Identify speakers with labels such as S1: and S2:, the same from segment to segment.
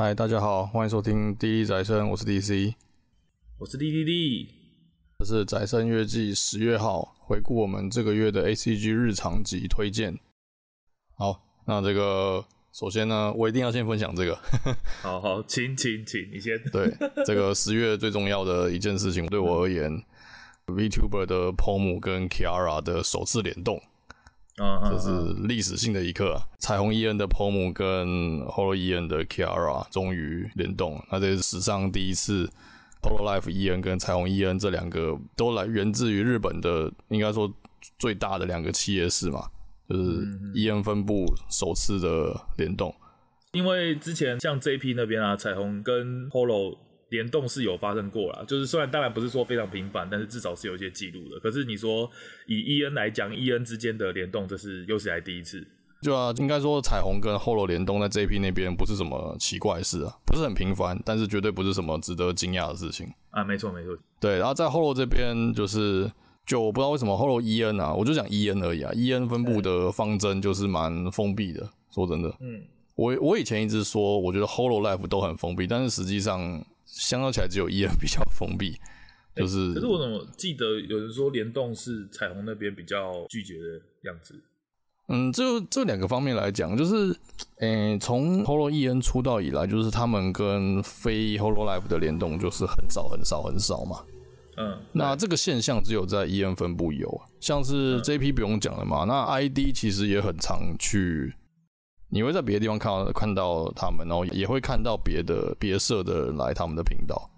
S1: 嗨，大家好，欢迎收听《滴滴宅生》，我是 DC，
S2: 我是滴滴滴，
S1: 这是宅生月季十月号，回顾我们这个月的 ACG 日常及推荐。好，那这个首先呢，我一定要先分享这个。
S2: 好好，请请请，你先。
S1: 对，这个十月最重要的一件事情，对我而言，VTuber 的 POMU 跟 Kiara 的首次联动。啊，这是历史性的一刻，彩虹伊恩的 POMU 跟 hololive 的 Kiara 终于联动，那这是史上第一次 Polo Life 伊恩跟彩虹伊恩这两个都来源自于日本的，应该说最大的两个企业是嘛，就是伊恩分部首次的联动，
S2: 因为之前像 JP 那边啊，彩虹跟 holo。联动是有发生过啦，就是虽然当然不是说非常频繁，但是至少是有一些记录的。可是你说以 E N 来讲，E N 之间的联动，这是又是来第一次。
S1: 就啊，应该说彩虹跟 Holo 联动在 J P 那边不是什么奇怪的事啊，不是很频繁，但是绝对不是什么值得惊讶的事情
S2: 啊。没错没错，
S1: 对。然后在 Holo 这边，就是就我不知道为什么 Holo E N 啊，我就讲 E N 而已啊。E N 分布的方针就是蛮封闭的，说真的。嗯，我我以前一直说，我觉得 Holo Life 都很封闭，但是实际上。相较起来，只有 EN 比较封闭，就是、欸。可
S2: 是我怎么记得有人说联动是彩虹那边比较拒绝的样子？
S1: 嗯，这这两个方面来讲，就是，诶，从 Holo EN 出道以来，就是他们跟非 Holo Life 的联动就是很少很少很少嘛。嗯，那这个现象只有在 EN 分部有，像是 JP 不用讲了嘛，嗯、那 ID 其实也很常去。你会在别的地方看到看到他们，然后也会看到别的别社的人来他们的频道，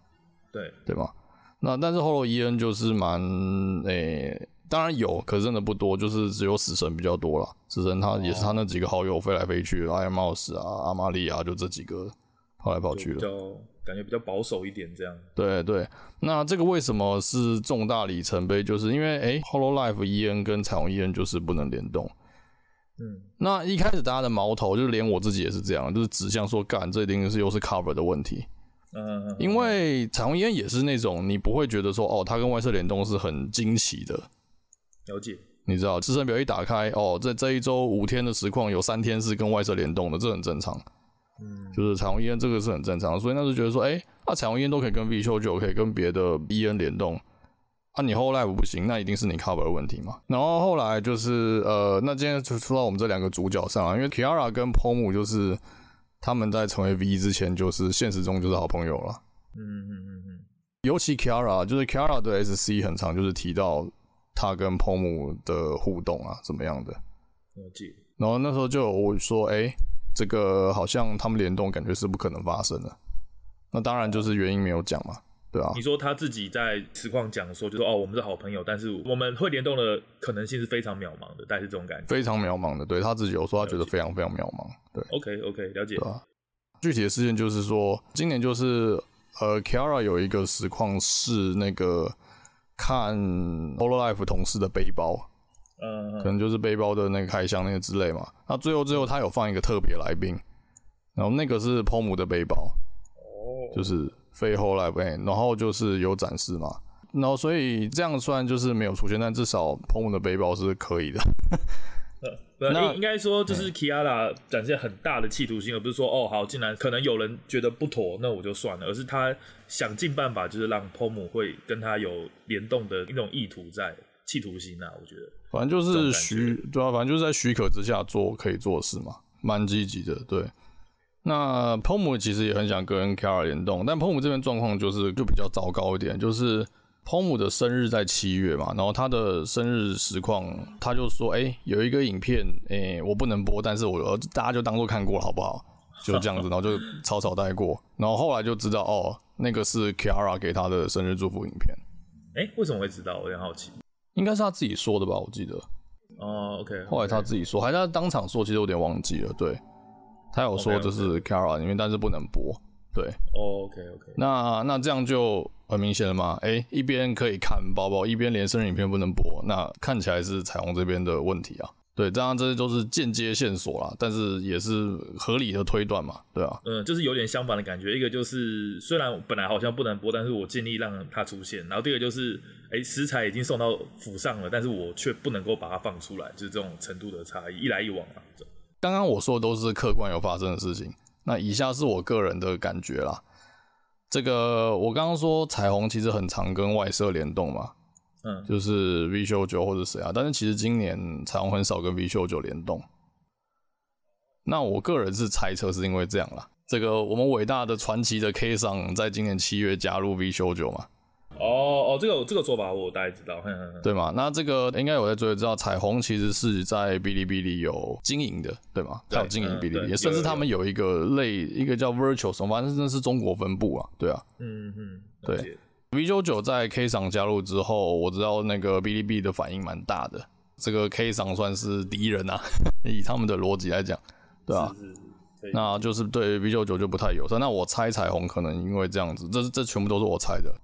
S2: 对
S1: 对吗？那但是 hololive 就是蛮诶、欸，当然有，可是真的不多，就是只有死神比较多了。死神他也是他那几个好友飞来飞去，Iron Mouse 啊、阿玛利亚就这几个跑来跑去的，
S2: 比较感觉比较保守一点这样。
S1: 对对，那这个为什么是重大里程碑？就是因为诶、欸、h o l l o Life EN 跟彩虹 EN 就是不能联动。嗯，那一开始大家的矛头就是连我自己也是这样，就是指向说，干这一定是又是 cover 的问题。嗯，因为彩虹烟也是那种你不会觉得说，哦，它跟外设联动是很惊奇的。
S2: 了解，
S1: 你知道，自身表一打开，哦，在这一周五天的实况有三天是跟外设联动的，这很正常。嗯，就是彩虹烟这个是很正常，所以那时候觉得说，哎、欸，那彩虹烟都可以跟 VShow 就可以跟别的 EN 联动。啊，你 hololive 不行，那一定是你 cover 的问题嘛。然后后来就是呃，那今天就说到我们这两个主角上啊，因为 Kiara 跟 POMU 就是他们在成为 V 之前，就是现实中就是好朋友了。嗯嗯嗯嗯。尤其 Kiara，就是 Kiara 对 SC 很常就是提到他跟 POMU 的互动啊，怎么样的。
S2: 了解。
S1: 然后那时候就有我说，哎、欸，这个好像他们联动感觉是不可能发生的。那当然就是原因没有讲嘛。对啊，
S2: 你说他自己在实况讲说，就说哦，我们是好朋友，但是我们会联动的可能性是非常渺茫的，大概是这种感觉。
S1: 非常渺茫的，对他自己有说，他觉得非常非常渺茫。对
S2: ，OK OK，了解。
S1: 对啊，具体的事件就是说，今年就是呃，Kiara 有一个实况是那个看 hololive 同事的背包，嗯，可能就是背包的那个开箱那个之类嘛。那最后最后他有放一个特别来宾，然后那个是 POMU 的背包，哦，就是。飞后来呗，然后就是有展示嘛，然后所以这样虽然就是没有出现，但至少 POMU 的背包是可以的。
S2: 呃，那应该说就是 Kiara 展现很大的企图心，而不是说哦好，竟然可能有人觉得不妥，那我就算了，而是他想尽办法，就是让 POMU 会跟他有联动的一种意图在，企图心啊，我觉得。反正就是
S1: 许对啊，反正就是在许可之下做可以做的事嘛，蛮积极的，对。那 POMU 其实也很想跟 Kiara 联动，但 POMU 这边状况就是就比较糟糕一点，就是 POMU 的生日在七月嘛，然后他的生日实况他就说，哎、欸，有一个影片，哎、欸，我不能播，但是我大家就当做看过了，好不好？就这样子，然后就草草带过，然后后来就知道，哦，那个是 Kiara 给他的生日祝福影片。
S2: 哎、欸，为什么会知道？我有点好奇。
S1: 应该是他自己说的吧，我记得。
S2: 哦，OK。
S1: 后来他自己说，还是他当场说，其实有点忘记了，对。他有说这是 Kiara 里面，但是不能播。对
S2: ，OK OK。那
S1: 那这样就很明显了嘛？哎、欸，一边可以看包包，一边连生日影片不能播，那看起来是彩虹这边的问题啊。对，当然这些都是间接线索啦，但是也是合理的推断嘛，对啊。
S2: 嗯，就是有点相反的感觉。一个就是虽然本来好像不能播，但是我尽力让它出现。然后第二个就是，哎、欸，食材已经送到府上了，但是我却不能够把它放出来，就是这种程度的差异，一来一往啊。
S1: 刚刚我说的都是客观有发生的事情，那以下是我个人的感觉啦。这个我刚刚说彩虹其实很常跟外设联动嘛，
S2: 嗯，
S1: 就是 V 秀九或者谁啊，但是其实今年彩虹很少跟 V 秀九联动。那我个人是猜测是因为这样啦。这个我们伟大的传奇的 K 桑在今年七月加入 V 秀九嘛。
S2: 哦哦，这个这个说法我大概知道，
S1: 对吗？那这个应该有在追，知道彩虹其实是在哔哩哔哩有经营的，对吗？他有经营哔哩哔哩，甚至他们有一个类一个叫 Virtual 什么，反正那是中国分部啊，对啊，
S2: 嗯嗯，
S1: 对。V 九九在 K 桑加入之后，我知道那个哔哩哔哩的反应蛮大的，这个 K 桑算是敌人啊，以他们的逻辑来讲，对啊，
S2: 是是是，
S1: 那就是对 V 九九就不太友善。那我猜彩虹可能因为这样子，这这全部都是我猜的。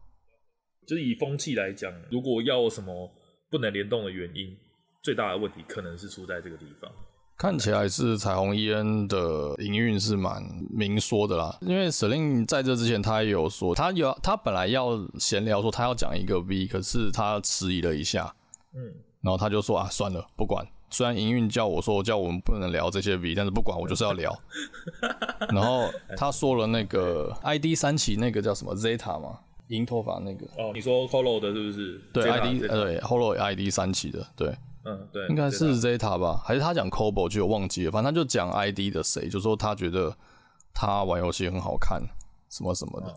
S2: 就是以风气来讲，如果要什么不能联动的原因，最大的问题可能是出在这个地方。
S1: 看起来是彩虹 EN 的营运是蛮明说的啦，因为 Celine 在这之前他也有说，他有他本来要闲聊说他要讲一个 V，可是他迟疑了一下，
S2: 嗯，
S1: 然后他就说啊，算了，不管，虽然营运叫我说叫我们不能聊这些 V，但是不管，我就是要聊。然后他说了那个 ID 三期那个叫什么 Zeta 嘛。银头发那个
S2: 哦，你说 Holo 的是不是？
S1: 对，ID 对 Holo ID 三期的，对，
S2: 嗯对，
S1: 应该是 Zeta 吧？还是他讲 Cobo 就有忘记了，反正他就讲 ID 的谁，就说他觉得他玩游戏很好看，什么什么的。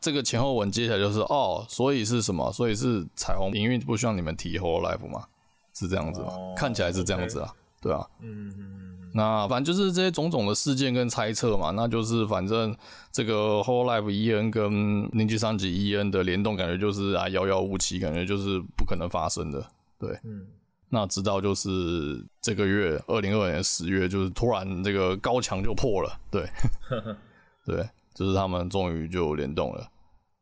S1: 这个前后文接下来就是哦，所以是什么？所以是彩虹营运不需要你们提 Hololive 吗？是这样子吗？看起来是这样子啊，对啊，嗯嗯。那反正就是这些种种的事件跟猜测嘛，那就是反正这个 Whole Life EN 跟尼基三级 EN 的联动，感觉就是啊遥遥无期，感觉就是不可能发生的。对，嗯，那直到就是这个月二零二二年十月，就是突然这个高墙就破了，对，对，就是他们终于就联动了。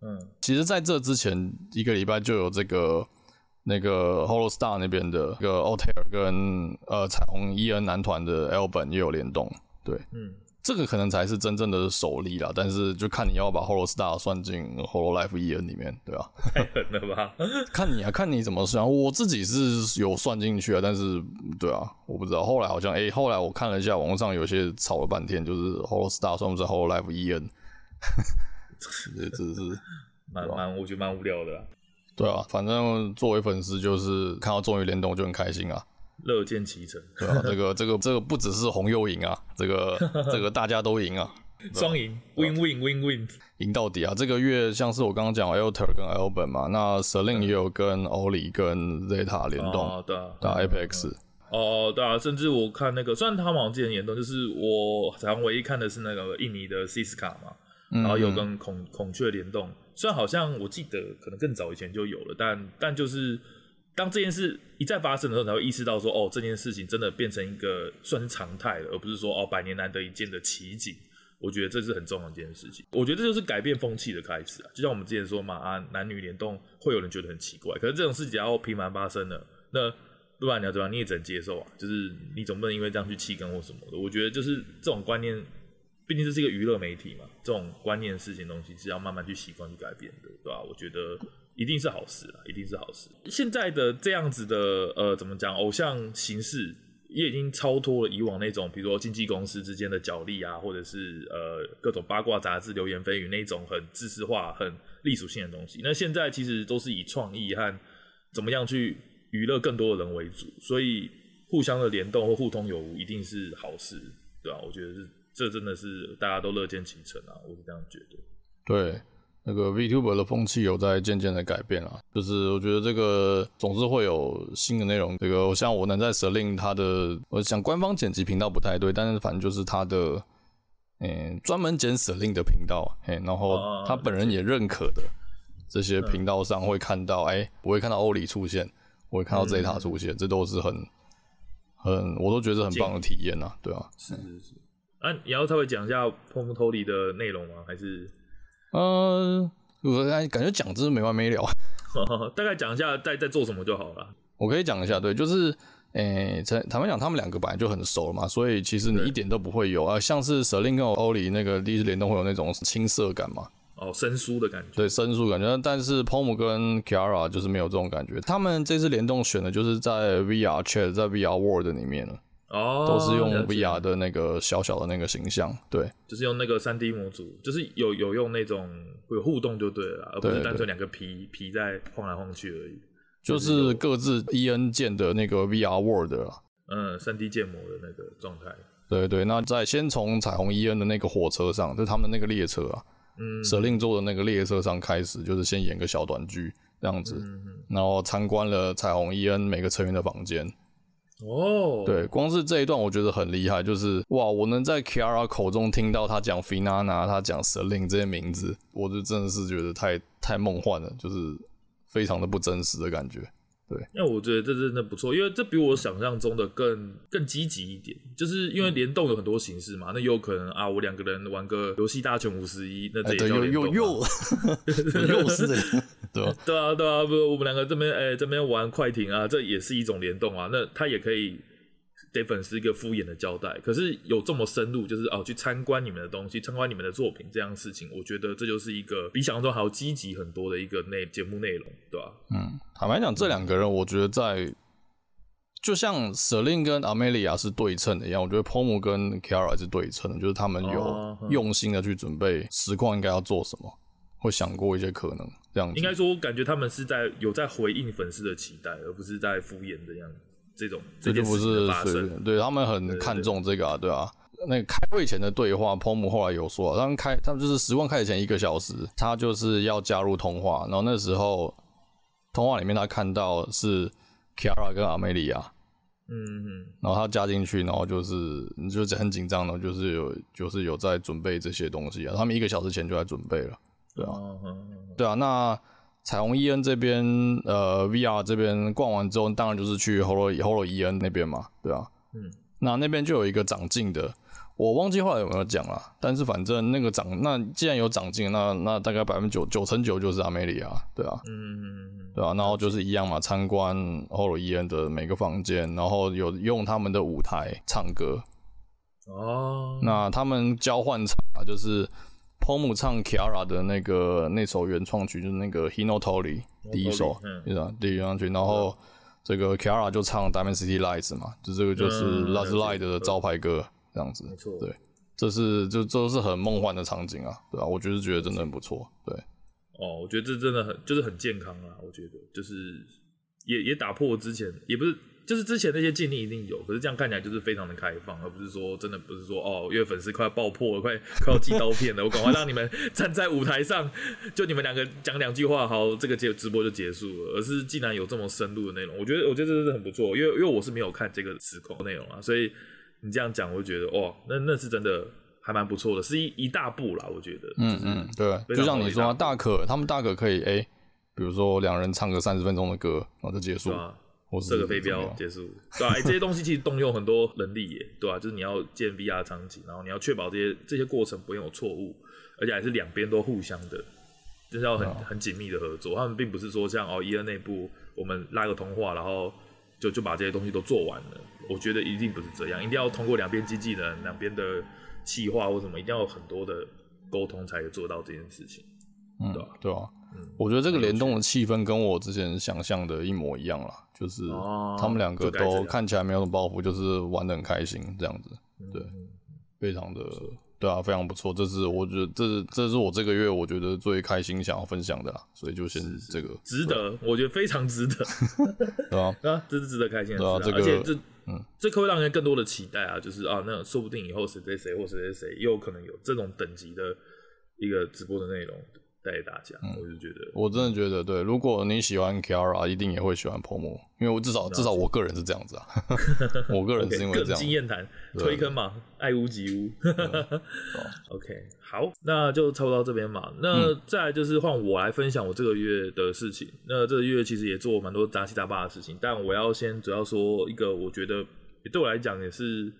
S1: 嗯，其实在这之前一个礼拜就有这个。那个 Holostar 那边的一个 Altair 跟呃彩虹 EN 男团的 Alban 也有联动，对，嗯，这个可能才是真正的首例啦，但是就看你要把 Holostar 算进 Hololive EN 里面，对吧？
S2: 太狠了吧？
S1: 看你啊，看你怎么算。我自己是有算进去啊，但是对啊，我不知道。后来好像，哎、欸，后来我看了一下网络上有些吵了半天，就是 Holostar 算不算 Hololive EN？这这是
S2: 蛮蛮，我觉得蛮无聊的、啊。
S1: 对啊，反正作为粉丝，就是看到终于联动就很开心啊，
S2: 乐见其成。
S1: 对啊，这个这个这个不只是红又赢啊，这个 这个大家都赢啊，
S2: 双赢，win win win win，
S1: 赢到底啊！这个月像是我刚刚讲 Altair 跟 Alban 嘛，那 Celine 也有跟 Oli 跟 Zeta 联动，
S2: 哦、对啊，
S1: 打 Apex。
S2: 哦，对啊，甚至我看那个，虽然他们好像之前联动，就是我好像唯一看的是那个印尼的 Siska 嘛，然后有跟孔孔雀联动。虽然好像我记得可能更早以前就有了，但但就是当这件事一再发生的时候，才会意识到说，哦，这件事情真的变成一个算是常态了，而不是说哦百年难得一见的奇景。我觉得这是很重要的一件事情。我觉得这就是改变风气的开始啊！就像我们之前说嘛，啊，男女联动会有人觉得很奇怪，可是这种事情要频繁发生了，那不然你要怎么样？你也只能接受啊。就是你总不能因为这样去弃更或什么的。我觉得就是这种观念。毕竟这是一个娱乐媒体嘛，这种观念、事情、东西是要慢慢去习惯、去改变的，对吧？我觉得一定是好事啊，一定是好事。现在的这样子的呃，怎么讲，偶像形式也已经超脱了以往那种，比如说经纪公司之间的角力啊，或者是呃各种八卦杂志、流言蜚语那种很知识化、很隶属性的东西。那现在其实都是以创意和怎么样去娱乐更多的人为主，所以互相的联动或互通有无一定是好事，对吧？我觉得是。这真的是大家都乐见其成啊，我是这样觉得。
S1: 对，那个 VTuber 的风气有在渐渐的改变啊，就是我觉得这个总是会有新的内容。这个像我能在 Celine 他的，我想官方剪辑频道不太对，但是反正就是他的，嗯，专门剪 Celine 的频道，嘿，然后他本人也认可的这些频道上会看到，哎、嗯，我会看到欧里出现，我会看到 Zeta 出现，嗯、这都是很很，我都觉得很棒的体验呐、啊，对啊，
S2: 是是是。啊，你要稍微讲一下 Pomotori 的内容吗？还是？
S1: 呃，我感觉讲真是没完没了。
S2: 大概讲一下在在做什么就好了。
S1: 我可以讲一下，对，就是，诶、欸，坦白讲，他们两个本来就很熟了嘛，所以其实你一点都不会有啊，像是 Celine 跟 Oli 那个第一次联动会有那种青涩感嘛。
S2: 哦，生疏的感觉。
S1: 对，生疏感觉，但是 Pom 跟 Kiara 就是没有这种感觉。他们这次联动选的就是在 VR Chat，在 VR World 里面了。
S2: 哦，
S1: 都是用 VR 的那个小小的那个形象，对，
S2: 就是用那个三 D 模组，就是有有用那种有互动就对了，而不是单纯两个皮皮在晃来晃去而已。
S1: 就是各自 EN 键的那个 VR World 啊，
S2: 嗯，三 D 建模的那个状态。
S1: 对对，那在先从彩虹 EN 的那个火车上，就是他们的那个列车啊，嗯，舍令座的那个列车上开始，就是先演个小短剧这样子，嗯、然后参观了彩虹 EN 每个成员的房间。
S2: 哦，
S1: 对，光是这一段我觉得很厉害，就是哇，我能在 Kiara 口中听到他讲 Finana，他讲 Selin 这些名字，我就真的是觉得太太梦幻了，就是非常的不真实的感觉。对，
S2: 因为我觉得这真的不错，因为这比我想象中的更更积极一点，就是因为联动有很多形式嘛，那有可能啊，我两个人玩个游戏大全五十一，那这也叫联动又
S1: 是，对吧？
S2: 对啊，对啊，不，我们两个这边哎这边玩快艇啊，这也是一种联动啊，那它也可以。给粉丝一个敷衍的交代，可是有这么深入，就是哦，去参观你们的东西，参观你们的作品这样的事情，我觉得这就是一个比想象中还要积极很多的一个内节目内容，对吧？
S1: 嗯，坦白讲，这两个人，我觉得在就像 Selin 跟 Amelia 是对称的一样，我觉得 Pomu 跟 Kiara 是对称的，就是他们有用心的去准备实况应该要做什么，会想过一些可能这样子。
S2: 应该说，我感觉他们是在有在回应粉丝的期待，而不是在敷衍的样子。这种这
S1: 就不是随便，对他们很看重这个啊，对啊。那个开会前的对话，Pomu 后来有说，他们开，他们就是十万开始前一个小时，他就是要加入通话，然后那时候通话里面他看到是 Kiara 跟 Amelia，
S2: 嗯嗯，
S1: 然后他加进去，然后就是就是很紧张的，就是有就是有在准备这些东西啊，他们一个小时前就在准备了，对啊，对啊，那。彩虹伊恩这边，呃，VR 这边逛完之后，当然就是去 Holo Holo 伊恩那边嘛，对啊，
S2: 嗯，
S1: 那那边就有一个长进的，我忘记后来有没有讲了，但是反正那个长，那既然有长进，那那大概百分之九九成九就是阿梅里亚，对啊，
S2: 嗯，
S1: 对啊，然后就是一样嘛，参观 Holo 伊恩的每个房间，然后有用他们的舞台唱歌，
S2: 哦，
S1: 那他们交换场就是。Pomu 唱 Kiara 的那个那首原创曲，就是那个 Hinotori 第一首，对吧？第一原创曲，然后这个 Kiara 就唱 Diamond City Lights 嘛，就这个就是 Last Light 的招牌歌，这样子。
S2: 没错，
S1: 对，这是就这是很梦幻的场景啊，对吧？我就是觉得真的很不错，对。
S2: 哦，我觉得这真的很就是很健康啊，我觉得就是也也打破之前也不是。就是之前那些禁令一定有，可是这样看起来就是非常的开放，而不是说真的不是说哦，因为粉丝快要爆破了，快快要寄刀片了，我赶快让你们站在舞台上，就你们两个讲两句话，好，这个节直播就结束了。而是竟然有这么深入的内容，我觉得我觉得这真的很不错，因为因为我是没有看这个实况内容啊，所以你这样讲，我就觉得哇，那那是真的还蛮不错的，是一一大步啦，我觉得。
S1: 嗯嗯，对，就像你说，大可他们大可可以哎、欸，比如说两人唱个三十分钟的歌，然后就结束了。射
S2: 个飞镖结束，对吧、啊？欸、这些东西其实动用很多人力耶，对吧、啊？就是你要建 VR 场景，然后你要确保这些这些过程不会有错误，而且还是两边都互相的，就是要很很紧密的合作。他们并不是说像哦，EN 内部我们拉个通话，然后就就把这些东西都做完了。我觉得一定不是这样，一定要通过两边经纪人、两边的企划或什么，一定要有很多的沟通才能做到这件事情，
S1: 嗯、
S2: 对吧、啊？
S1: 对啊。我觉得这个联动的气氛跟我之前想象的一模一样啦，就是他们两个都看起来没有什么包袱，就是玩的很开心这样子，对，非常的对啊，非常不错。这是我觉得这是这是我这个月我觉得最开心想要分享的啦，所以就先这个
S2: 值得，我觉得非常值得
S1: 对啊，
S2: 啊，这是值得开心的事啊，而且这嗯，这可会让人更多的期待啊，就是啊，那说不定以后谁谁谁或谁谁谁又有可能有这种等级的一个直播的内容。带给大家，我就觉得，
S1: 我真的觉得，对，如果你喜欢 Kiara，一定也会喜欢 Pomu，因为我至少至少我个人是这样子啊，我个人是因为这样，
S2: 经验谈推坑嘛，爱屋及乌。OK，好，那就差不多到这边嘛。那再来就是换我来分享我这个月的事情。那这个月其实也做蛮多杂七杂八的事情，但我要先主要说一个，我觉得对我来讲也是，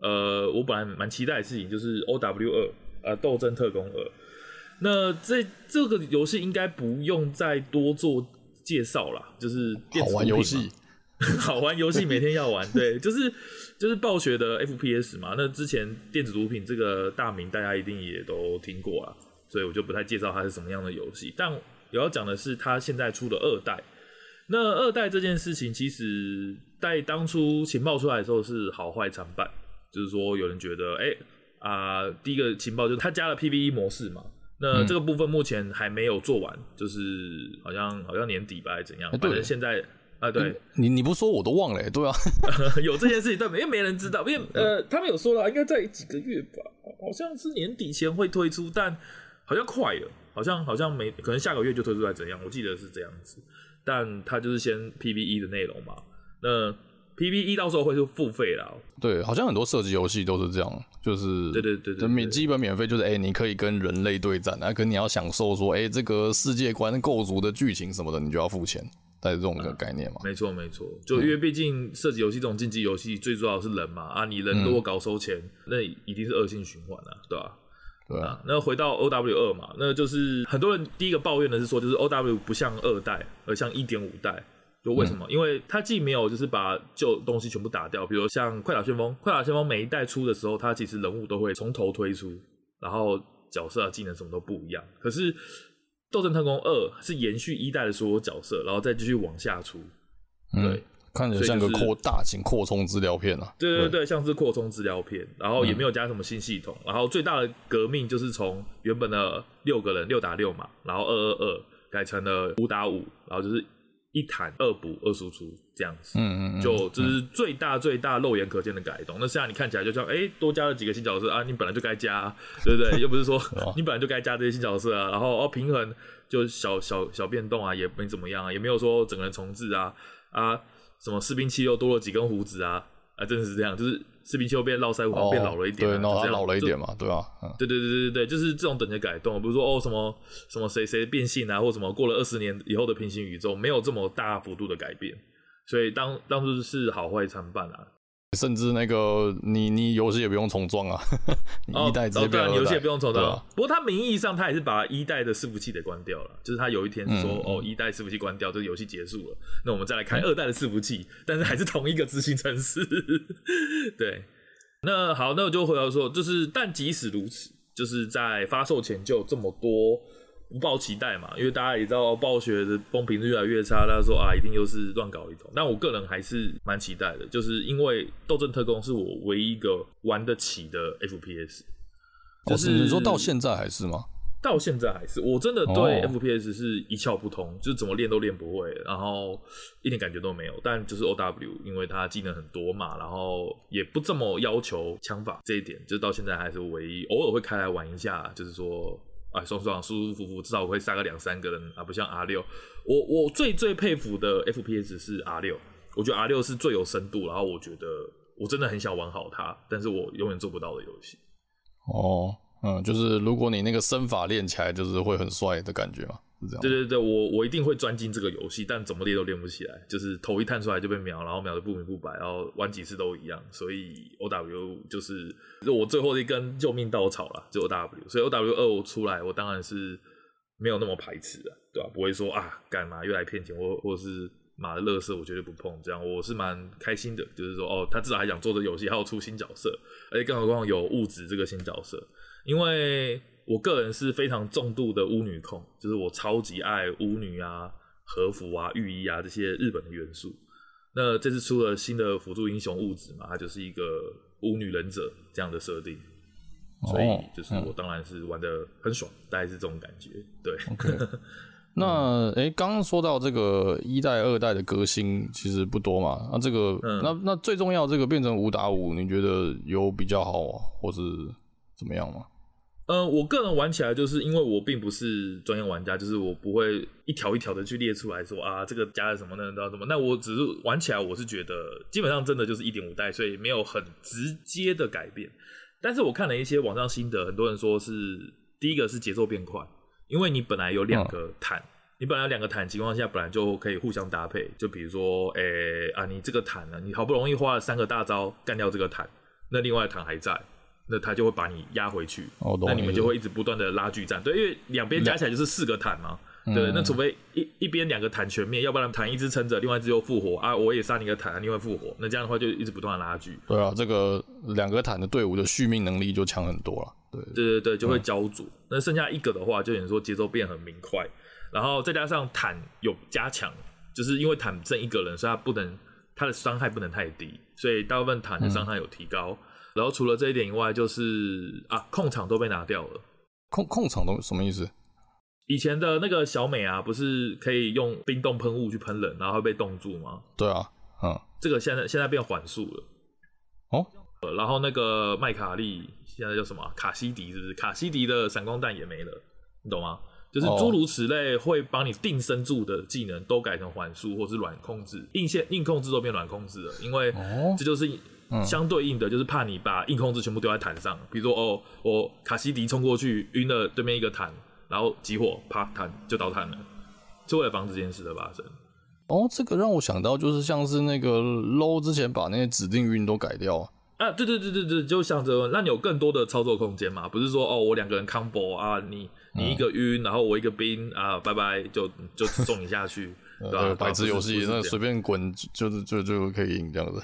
S2: 呃，我本来蛮期待的事情，就是 OW 二，呃，斗争特工二。那这这个游戏应该不用再多做介绍啦，就是电玩游戏，好玩游戏每天要玩，对，就是就是暴雪的 FPS 嘛。那之前电子毒品这个大名大家一定也都听过啊，所以我就不太介绍它是什么样的游戏。但有要讲的是，它现在出了二代。那二代这件事情，其实在当初情报出来的时候是好坏参半，就是说有人觉得，哎、欸、啊、呃，第一个情报就是它加了 PVE 模式嘛，那这个部分目前还没有做完，就是好像好像年底吧，还是怎样？反正现在。啊，对
S1: 你，你不说我都忘了，对啊，
S2: 有这件事情，对，因为没人知道，因为呃，他们有说了，应该在几个月吧，好像是年底前会推出，但好像快了，好像好像没，可能下个月就推出来怎样？我记得是这样子，但他就是先 PVE 的内容嘛，那 PVE 到时候会是付费啦，
S1: 对，好像很多射击游戏都是这样，就是
S2: 对对对对，免
S1: 基本免费，就是哎、欸，你可以跟人类对战，啊，可你要享受说，哎、欸，这个世界观构筑的剧情什么的，你就要付钱。带这种的概念嘛？
S2: 没错没错，就因为毕竟射击游戏这种竞技游戏，最主要的是人嘛啊，你人如果搞收钱，嗯、那一定是恶性循环啊，对吧？对啊。那回到 O W 二嘛，那就是很多人第一个抱怨的是说，就是 O W 不像二代，而像一点五代。就为什么？嗯、因为它既没有就是把旧东西全部打掉，比如像快打旋风，快打旋风每一代出的时候，它其实人物都会从头推出，然后角色啊技能什么都不一样。可是《斗阵特工二》是延续一代的所有角色，然后再继续往下出，对，嗯、
S1: 看起来像个扩大型扩充资料片啊。
S2: 对对对，对像是扩充资料片，然后也没有加什么新系统，嗯、然后最大的革命就是从原本的六个人六打六嘛，然后二二二改成了五打五，然后就是。一弹二补二输出这样子，嗯嗯嗯，就这是最大最大肉眼可见的改动。那现在你看起来就像，哎、欸，多加了几个新角色啊，你本来就该加、啊，对不对？又不是说 你本来就该加这些新角色啊。然后哦，平衡就小小小变动啊，也没怎么样啊，也没有说整个人重置啊啊，什么士兵七又多了几根胡子啊，啊，真的是这样，就是。士兵就变络腮胡，变老了一点，啊，
S1: 对，然后老了一点嘛，对吧？啊，
S2: 对对对对对，就是这种等级改动，比如说哦什么什么谁谁变性啊，或什么过了二十年以后的平行宇宙，没有这么大幅度的改变，所以当当初是好坏参半啊。
S1: 甚至那个你你游戏也不用重装啊，你一代直接变二代，
S2: 哦，对啊，你游戏也不用重装。
S1: 啊、
S2: 不过它名义上它也是把一代的伺服器给关掉了，就是它有一天说、嗯、哦一代伺服器关掉，这个游戏结束了，那我们再来开二代的伺服器，嗯、但是还是同一个执行城市，对。那好，那我就回到说，就是但即使如此，就是在发售前就这么多不抱期待嘛，因为大家也知道暴雪的风评越来越差，大家说啊，一定又是乱搞一通。但我个人还是蛮期待的，就是因为《斗阵特工》是我唯一一个玩得起的 FPS，就是、
S1: 哦、你说到现在还是吗？
S2: 到现在还是，我真的对 FPS 是一窍不通，就是怎么练都练不会，然后一点感觉都没有。但就是 OW，因为它技能很多嘛，然后也不这么要求枪法，这一点就是到现在还是唯一。偶尔会开来玩一下，就是说，哎，爽爽，舒舒服服，至少我会杀个两三个人啊，不像 R 六。我我最最佩服的 FPS 是 R 六，我觉得 R 六是最有深度，然后我觉得我真的很想玩好它，但是我永远做不到的游戏。
S1: 哦。嗯，就是如果你那个身法练起来，就是会很帅的感觉嘛，是这样。
S2: 对对对，我我一定会专精这个游戏，但怎么练都练不起来，就是头一探出来就被秒，然后秒的不明不白，然后玩几次都一样。所以 O W 就是我最后一根救命稻草了，就 O W。所以 O W 二我出来，我当然是没有那么排斥的，对吧？不会说啊，干嘛又来骗钱，或或是马的乐色，我绝对不碰。这样我是蛮开心的，就是说哦，他至少还想做这游戏，还要出新角色，而且更何况有物质这个新角色。因为我个人是非常重度的巫女控，就是我超级爱巫女啊、和服啊、御衣啊这些日本的元素。那这次出了新的辅助英雄物质嘛，它就是一个巫女忍者这样的设定，所以就是我当然是玩的很爽，大概是这种感觉。
S1: 对.那哎，刚刚说到这个一代、二代的革新其实不多嘛，那这个、嗯、那那最重要这个变成五打五，你觉得有比较好啊，或是怎么样吗？
S2: 嗯，我个人玩起来就是因为我并不是专业玩家，就是我不会一条一条的去列出来说啊，这个加了什么，那个什么。那我只是玩起来，我是觉得基本上真的就是一点五代，所以没有很直接的改变。但是我看了一些网上心得，很多人说是第一个是节奏变快，因为你本来有两个坦，你本来有两个坦情况下，本来就可以互相搭配。就比如说，诶、欸、啊，你这个坦呢，你好不容易花了三个大招干掉这个坦，那另外的坦还在。那他就会把你压回去，哦、那你们就会一直不断的拉锯战，对，因为两边加起来就是四个坦嘛，嗯、对，那除非一一边两个坦全灭，要不然坦一直撑着，另外一只又复活啊，我也杀你个坦，另外复活，那这样的话就一直不断的拉锯。
S1: 对啊，这个两个坦的队伍的续命能力就强很多了。对
S2: 对对对，就会焦灼。嗯、那剩下一个的话，就等于说节奏变很明快，然后再加上坦有加强，就是因为坦剩一个人，所以他不能他的伤害不能太低，所以大部分坦的伤害有提高。嗯、然后除了这一点以外，就是啊，控场都被拿掉了。
S1: 控控场都什么意思？
S2: 以前的那个小美啊，不是可以用冰冻喷雾去喷人，然后会被冻住吗？
S1: 对啊，嗯，
S2: 这个现在现在变缓速了。
S1: 哦，
S2: 然后那个麦卡利现在叫什么？卡西迪是不是？卡西迪的闪光弹也没了，你懂吗？就是诸如此类会帮你定身住的技能都改成缓速或是软控制，硬线硬控制都变软控制了，因为这就是相对应的，就是怕你把硬控制全部丢在坦上，比如说哦，我卡西迪冲过去晕了对面一个坦。然后集火，啪，弹就倒弹了，就为了防止这件事的发生。
S1: 哦，这个让我想到，就是像是那个 low 之前把那些指定晕都改掉
S2: 啊，对对对对对，就想着让你有更多的操作空间嘛，不是说哦，我两个人 combo 啊，你你一个晕，嗯、然后我一个兵啊，拜拜，就就送你下去，对吧？
S1: 白痴游戏，那随便滚，就是就就，就可以赢这样子。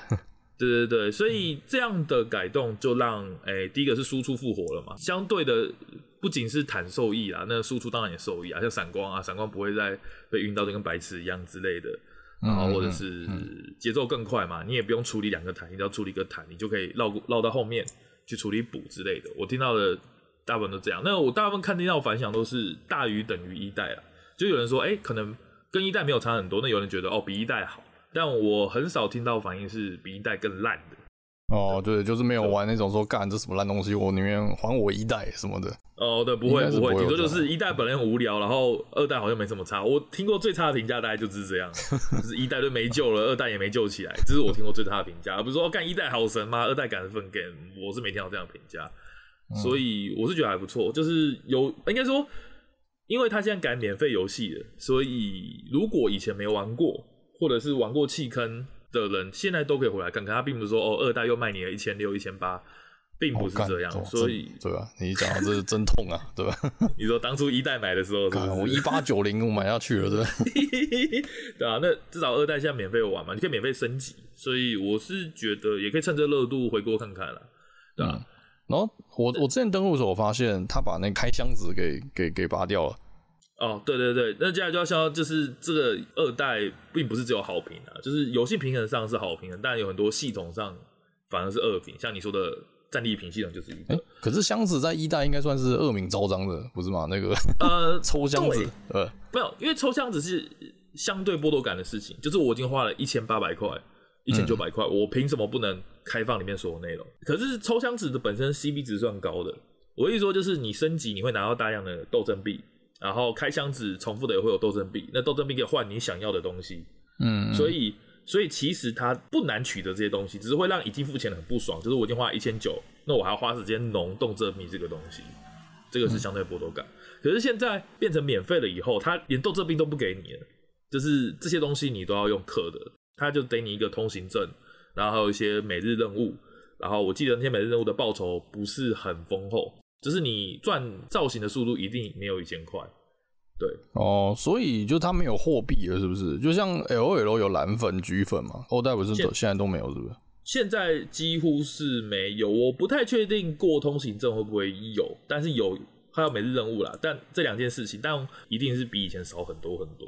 S2: 对对对，所以这样的改动就让，哎，第一个是输出复活了嘛，相对的。不仅是坦受益啊，那输出当然也受益啊，像闪光啊，闪光不会再被晕到就跟白痴一样之类的，然后或者是节奏更快嘛，你也不用处理两个坦，你只要处理一个坦，你就可以绕绕到后面去处理补之类的。我听到的大部分都这样，那我大部分看听到反响都是大于等于一代啊，就有人说，哎、欸，可能跟一代没有差很多，那有人觉得哦比一代好，但我很少听到反应是比一代更烂的。
S1: 哦，对，就是没有玩那种说干这什么烂东西，我宁愿还我一代什么的。
S2: 哦，对，不会不会，顶多就是一代本来很无聊，然后二代好像没什么差。我听过最差的评价大概就是这样，就是一代都没救了，二代也没救起来，这是我听过最差的评价。而不是说干一代好神吗？二代感分 game，我是没听到这样的评价。所以我是觉得还不错，就是有应该说，因为他现在改免费游戏了，所以如果以前没玩过，或者是玩过弃坑。的人现在都可以回来看看，他并不是说哦，二代又卖你了一千六、一千八，并不是这样，所以
S1: 对吧？你讲的这是真痛啊，对吧？
S2: 你说当初一代买的时候是是，
S1: 我一八九零我买下去了，对吧？
S2: 对啊，那至少二代现在免费玩嘛，你可以免费升级，所以我是觉得也可以趁这热度回锅看看了，对吧？嗯、
S1: 然后我我之前登录的时候，我发现他把那开箱子给给给拔掉了。
S2: 哦，对对对，那接下来就要说，就是这个二代并不是只有好评啊，就是游戏平衡上是好评的，但有很多系统上反而是恶评，像你说的战利品系统就是一个。
S1: 可是箱子在一代应该算是恶名昭彰的，不是吗？那个呃，抽箱子，呃，
S2: 没有，因为抽箱子是相对剥夺感的事情，就是我已经花了一千八百块、一千九百块，我凭什么不能开放里面所有内容？可是抽箱子的本身 CP 值算高的，我意思说就是你升级你会拿到大量的斗争币。然后开箱子重复的也会有斗争币，那斗争币可以换你想要的东西，嗯，所以所以其实它不难取得这些东西，只是会让已经付钱的很不爽，就是我已经花了一千九，那我还要花时间弄斗争币这个东西，这个是相对剥夺感。嗯、可是现在变成免费了以后，它连斗争币都不给你了，就是这些东西你都要用氪的，它就给你一个通行证，然后还有一些每日任务，然后我记得那些每日任务的报酬不是很丰厚。就是你赚造型的速度一定没有以前快，对
S1: 哦，所以就它没有货币了，是不是？就像 LOL 有蓝粉、橘粉嘛，后代不是现在都没有，是不是？
S2: 现在几乎是没有，我不太确定过通行证会不会有，但是有还有每日任务啦。但这两件事情，但一定是比以前少很多很多，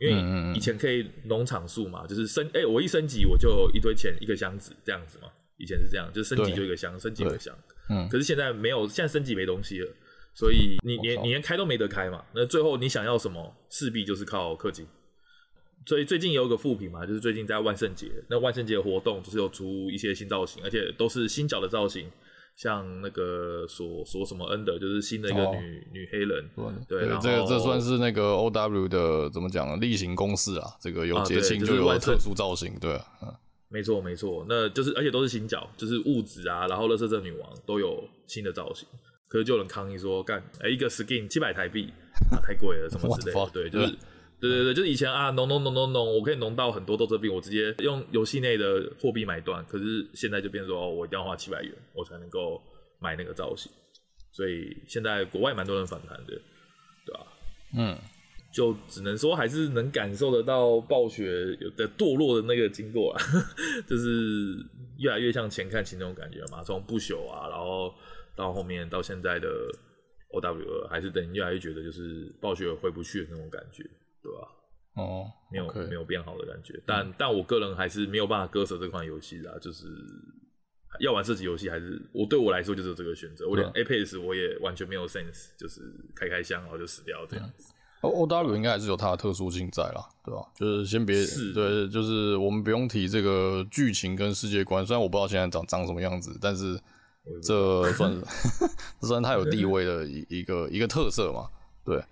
S2: 因为以前可以农场数嘛，就是升哎、欸，我一升级我就一堆钱一个箱子这样子嘛，以前是这样，就是升级就一个箱，升级一个箱。嗯，可是现在没有，现在升级没东西了，所以你连你连开都没得开嘛。那最后你想要什么，势必就是靠氪金。所以最近有一个副品嘛，就是最近在万圣节，那万圣节活动就是有出一些新造型，而且都是新角的造型，像那个索索什么恩的，就是新的一个女、哦、女黑人。对，对，然后
S1: 这个这算是那个 O W 的怎么讲例行公事啊？这个有节庆就有特殊造型，对、啊。嗯
S2: 没错没错，那就是而且都是新角，就是物质啊，然后乐色镇女王都有新的造型，可是就有人抗议说，干，哎，一个 skin 七百台币，啊，太贵了，什么之类的，对，就是，对对对，就是以前啊，农农农农农，我可以农到很多斗争币，我直接用游戏内的货币买断，可是现在就变成说，哦，我一定要花七百元，我才能够买那个造型，所以现在国外蛮多人反弹的，对吧？嗯。就只能说还是能感受得到暴雪有的堕落的那个经过啊，就是越来越向前看齐那种感觉嘛，从不朽啊，然后到后面到现在的 O W 二，还是等于越来越觉得就是暴雪回不去的那种感觉，对吧？
S1: 哦，
S2: 没有
S1: okay.
S2: 没有变好的感觉。但、嗯、但我个人还是没有办法割舍这款游戏的，就是要玩射击游戏，还是我对我来说就是这个选择。我连 Apex 我也完全没有 sense，就是开开箱然后就死掉这样子。
S1: O O W 应该还是有它的特殊性在啦，对吧？就是先别对，就是我们不用提这个剧情跟世界观。虽然我不知道现在长长什么样子，但是 这算是这算它有地位的一一个一个特色嘛？对。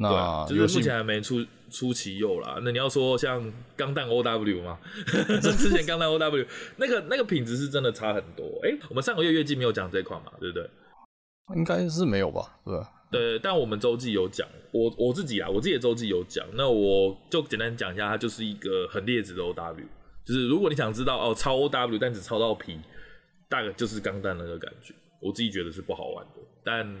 S1: 那
S2: 对就是目前还没出出其右啦。那你要说像钢弹 O W 吗？这 之前钢弹 O W 那个那个品质是真的差很多。哎、欸，我们上个月月季没有讲这款嘛？对不对？
S1: 应该是没有吧？对。
S2: 对，但我们周记有讲，我我自己啊，我自己的周记有讲，那我就简单讲一下，它就是一个很劣质的 OW，就是如果你想知道哦，超 OW 但只超到皮，大概就是钢弹那个感觉，我自己觉得是不好玩的，但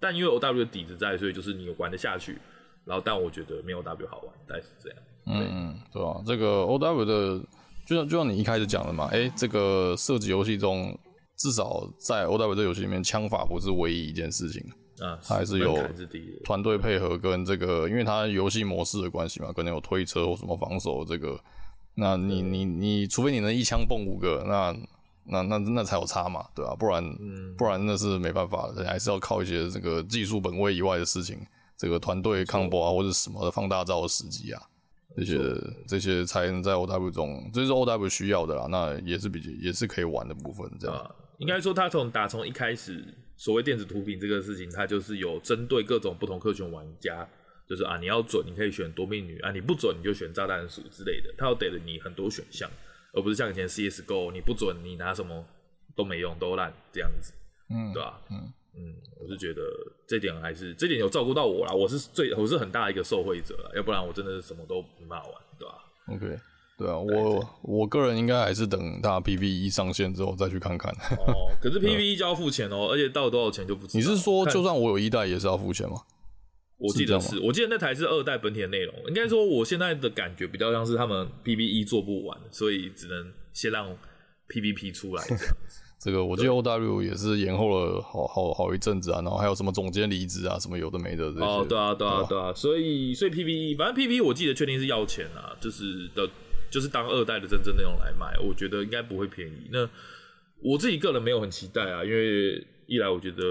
S2: 但因为 OW 的底子在，所以就是你玩得下去，然后但我觉得没有 OW 好玩，大概是这样。
S1: 嗯嗯，对吧？这个 OW 的，就像就像你一开始讲的嘛，哎，这个射击游戏中，至少在 OW 这游戏里面，枪法不是唯一一件事情。
S2: 啊，
S1: 它还是有团队配合跟这个，因为它游戏模式的关系嘛，可能有推车或什么防守这个。那你你你，除非你能一枪蹦五个，那那那那才有差嘛，对吧？不然不然那是没办法的，还是要靠一些这个技术本位以外的事情，这个团队 combo 啊或者什么的放大招的时机啊，这些这些才能在 OW 中，这是 OW 需要的啦。那也是比较也是可以玩的部分，这样。
S2: 啊，应该说他从打从一开始。所谓电子图屏这个事情，它就是有针对各种不同客群玩家，就是啊，你要准，你可以选夺命女啊，你不准，你就选炸弹鼠之类的，它要给了你很多选项，而不是像以前 CSGO，你不准，你拿什么都没用，都烂这样子，嗯，对吧？嗯嗯，我是觉得这点还是这点有照顾到我啦，我是最我是很大一个受惠者啦，要不然我真的是什么都没办法玩，对吧
S1: ？OK。对啊，我我个人应该还是等它 PVE 上线之后再去看看。
S2: 哦，可是 PVE 就要付钱哦，而且到底多少钱就不知道。
S1: 你是说，就算我有一代也是要付钱吗？
S2: 我记得是，是我记得那台是二代本体的内容。应该说，我现在的感觉比较像是他们 PVE 做不完，所以只能先让 PVP 出来这样子。
S1: 这个我记得 OW 也是延后了好好好一阵子啊，然后还有什么总监离职啊，什么有的没的这些。
S2: 哦，对啊，对啊，对啊，所以所以 PVE 反正 PVE 我记得确定是要钱啊，就是的。就是当二代的真正内容来卖，我觉得应该不会便宜。那我自己个人没有很期待啊，因为一来我觉得，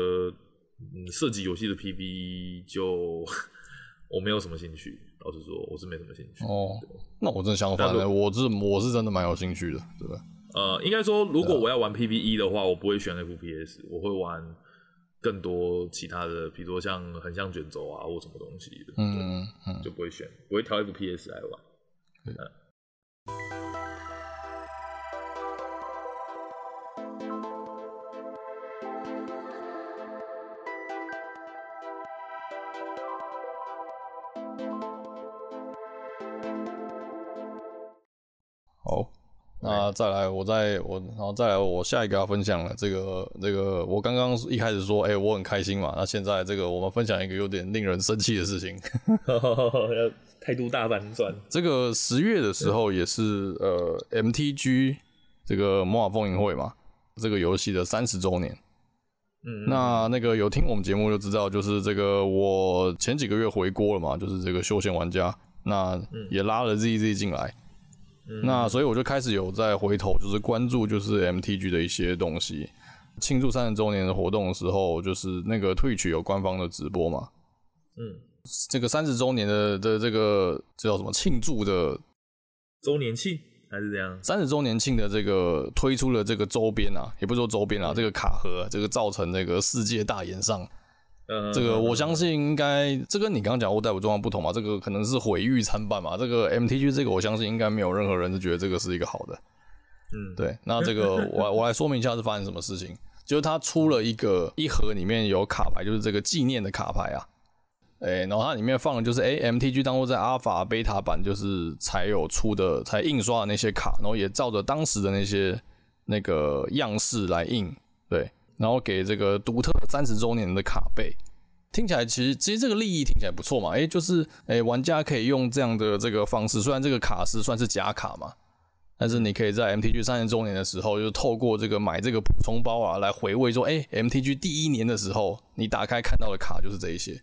S2: 嗯，涉及游戏的 PVE 就 我没有什么兴趣。老实说，我是没什么兴趣。
S1: 哦，那我真的相反的，我是我是真的蛮有兴趣的，对吧？
S2: 呃，应该说，如果我要玩 PVE 的话，我不会选 FPS，我会玩更多其他的，比如说像横向卷轴啊或什么东西的，嗯嗯，就不会选，我会挑 FPS 来玩。嗯
S1: 那再来，我再我，然后再来，我下一个要分享了。这个这个，我刚刚一开始说，哎、欸，我很开心嘛。那现在这个，我们分享一个有点令人生气的事情。
S2: 态度大反转。
S1: 这个十月的时候也是呃，MTG 这个魔法风云会嘛，这个游戏的三十周年。嗯，那那个有听我们节目就知道，就是这个我前几个月回国了嘛，就是这个休闲玩家，那也拉了 ZZ 进来。嗯，那所以我就开始有在回头就是关注就是 MTG 的一些东西。庆祝三十周年的活动的时候，就是那个 Twitch 有官方的直播嘛。嗯。这个三十周年的的这个这叫什么庆祝的
S2: 周年庆还是怎样？
S1: 三十周年庆的这个推出了这个周边啊，也不是说周边啊，嗯、这个卡盒，这个造成那个世界大炎上。嗯，这个我相信应该，这跟你刚刚讲 OW 状况不同嘛，这个可能是毁誉参半嘛。这个 MTG 这个我相信应该没有任何人是觉得这个是一个好的。嗯，对。那这个我我来说明一下是发生什么事情，就是他出了一个一盒里面有卡牌，就是这个纪念的卡牌啊。哎、欸，然后它里面放的就是哎、欸、MTG 当初在阿尔法、贝塔版就是才有出的、才印刷的那些卡，然后也照着当时的那些那个样式来印，对，然后给这个独特三十周年的卡背，听起来其实其实这个利益听起来不错嘛，诶、欸，就是诶、欸、玩家可以用这样的这个方式，虽然这个卡是算是假卡嘛，但是你可以在 MTG 三十周年的时候，就透过这个买这个补充包啊来回味说，诶、欸、MTG 第一年的时候你打开看到的卡就是这一些。